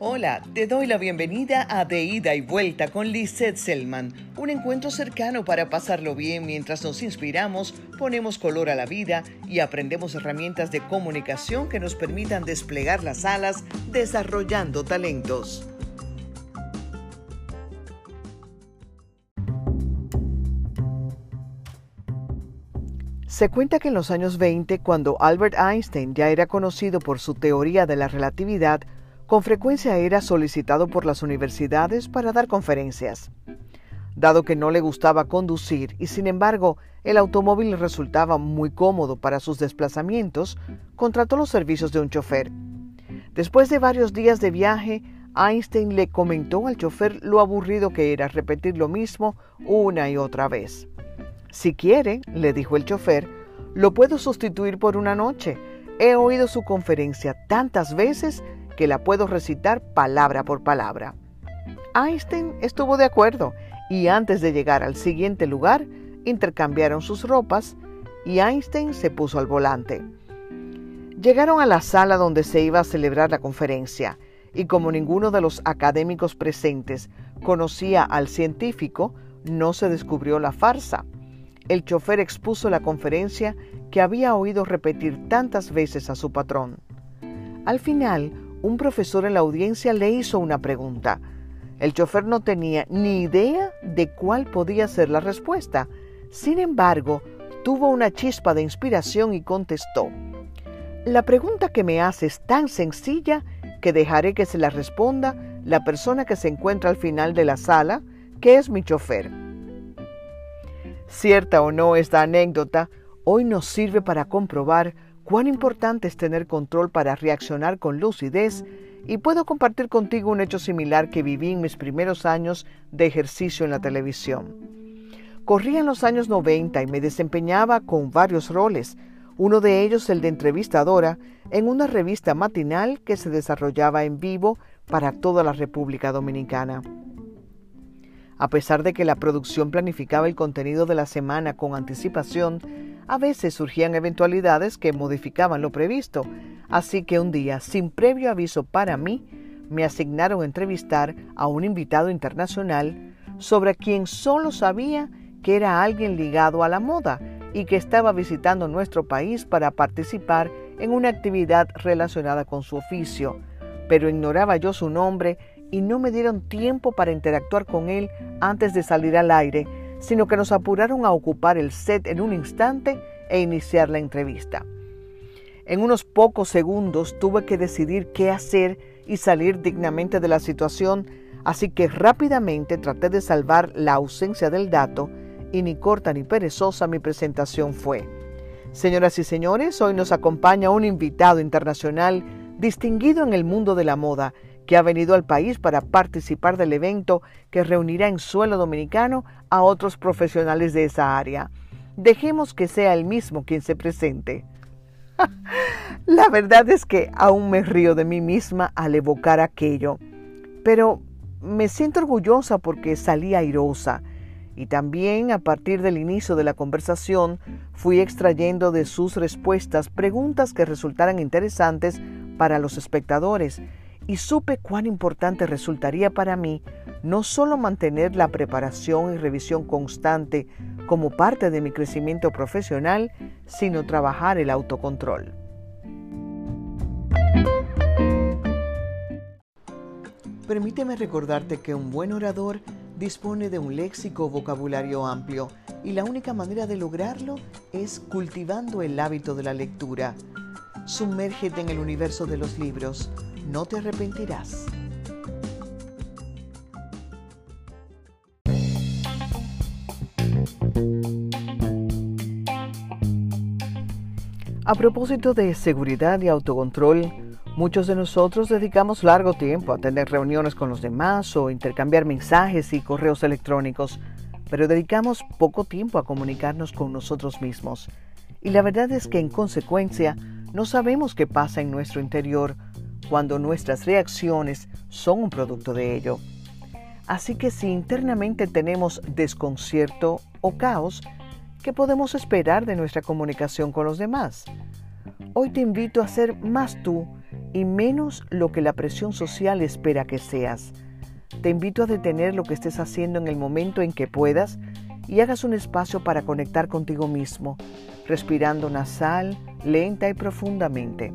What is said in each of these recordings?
Hola, te doy la bienvenida a De Ida y Vuelta con Lisette Selman, un encuentro cercano para pasarlo bien mientras nos inspiramos, ponemos color a la vida y aprendemos herramientas de comunicación que nos permitan desplegar las alas desarrollando talentos. Se cuenta que en los años 20, cuando Albert Einstein ya era conocido por su teoría de la relatividad, con frecuencia era solicitado por las universidades para dar conferencias. Dado que no le gustaba conducir y sin embargo el automóvil resultaba muy cómodo para sus desplazamientos, contrató los servicios de un chofer. Después de varios días de viaje, Einstein le comentó al chofer lo aburrido que era repetir lo mismo una y otra vez. Si quiere, le dijo el chofer, lo puedo sustituir por una noche. He oído su conferencia tantas veces que la puedo recitar palabra por palabra. Einstein estuvo de acuerdo y antes de llegar al siguiente lugar intercambiaron sus ropas y Einstein se puso al volante. Llegaron a la sala donde se iba a celebrar la conferencia y como ninguno de los académicos presentes conocía al científico, no se descubrió la farsa. El chofer expuso la conferencia que había oído repetir tantas veces a su patrón. Al final, un profesor en la audiencia le hizo una pregunta. El chofer no tenía ni idea de cuál podía ser la respuesta. Sin embargo, tuvo una chispa de inspiración y contestó, La pregunta que me hace es tan sencilla que dejaré que se la responda la persona que se encuentra al final de la sala, que es mi chofer. Cierta o no esta anécdota, hoy nos sirve para comprobar cuán importante es tener control para reaccionar con lucidez y puedo compartir contigo un hecho similar que viví en mis primeros años de ejercicio en la televisión. Corría en los años 90 y me desempeñaba con varios roles, uno de ellos el de entrevistadora en una revista matinal que se desarrollaba en vivo para toda la República Dominicana. A pesar de que la producción planificaba el contenido de la semana con anticipación, a veces surgían eventualidades que modificaban lo previsto, así que un día, sin previo aviso para mí, me asignaron a entrevistar a un invitado internacional sobre quien solo sabía que era alguien ligado a la moda y que estaba visitando nuestro país para participar en una actividad relacionada con su oficio, pero ignoraba yo su nombre y no me dieron tiempo para interactuar con él antes de salir al aire, sino que nos apuraron a ocupar el set en un instante e iniciar la entrevista. En unos pocos segundos tuve que decidir qué hacer y salir dignamente de la situación, así que rápidamente traté de salvar la ausencia del dato y ni corta ni perezosa mi presentación fue. Señoras y señores, hoy nos acompaña un invitado internacional distinguido en el mundo de la moda que ha venido al país para participar del evento que reunirá en suelo dominicano a otros profesionales de esa área. Dejemos que sea el mismo quien se presente. La verdad es que aún me río de mí misma al evocar aquello, pero me siento orgullosa porque salí airosa y también a partir del inicio de la conversación fui extrayendo de sus respuestas preguntas que resultaran interesantes para los espectadores y supe cuán importante resultaría para mí no solo mantener la preparación y revisión constante como parte de mi crecimiento profesional, sino trabajar el autocontrol. Permíteme recordarte que un buen orador dispone de un léxico vocabulario amplio y la única manera de lograrlo es cultivando el hábito de la lectura. Sumérgete en el universo de los libros no te arrepentirás. A propósito de seguridad y autocontrol, muchos de nosotros dedicamos largo tiempo a tener reuniones con los demás o intercambiar mensajes y correos electrónicos, pero dedicamos poco tiempo a comunicarnos con nosotros mismos. Y la verdad es que en consecuencia no sabemos qué pasa en nuestro interior cuando nuestras reacciones son un producto de ello. Así que si internamente tenemos desconcierto o caos, ¿qué podemos esperar de nuestra comunicación con los demás? Hoy te invito a ser más tú y menos lo que la presión social espera que seas. Te invito a detener lo que estés haciendo en el momento en que puedas y hagas un espacio para conectar contigo mismo, respirando nasal, lenta y profundamente.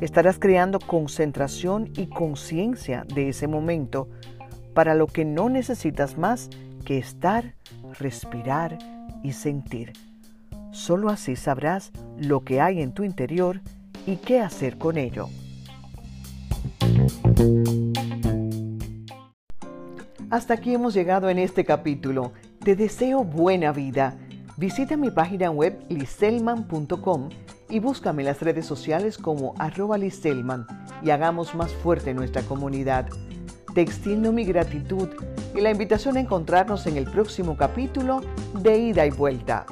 Estarás creando concentración y conciencia de ese momento para lo que no necesitas más que estar, respirar y sentir. Solo así sabrás lo que hay en tu interior y qué hacer con ello. Hasta aquí hemos llegado en este capítulo. Te deseo buena vida. Visita mi página web liselman.com y búscame en las redes sociales como arroba liselman y hagamos más fuerte nuestra comunidad. Te extiendo mi gratitud y la invitación a encontrarnos en el próximo capítulo de Ida y Vuelta.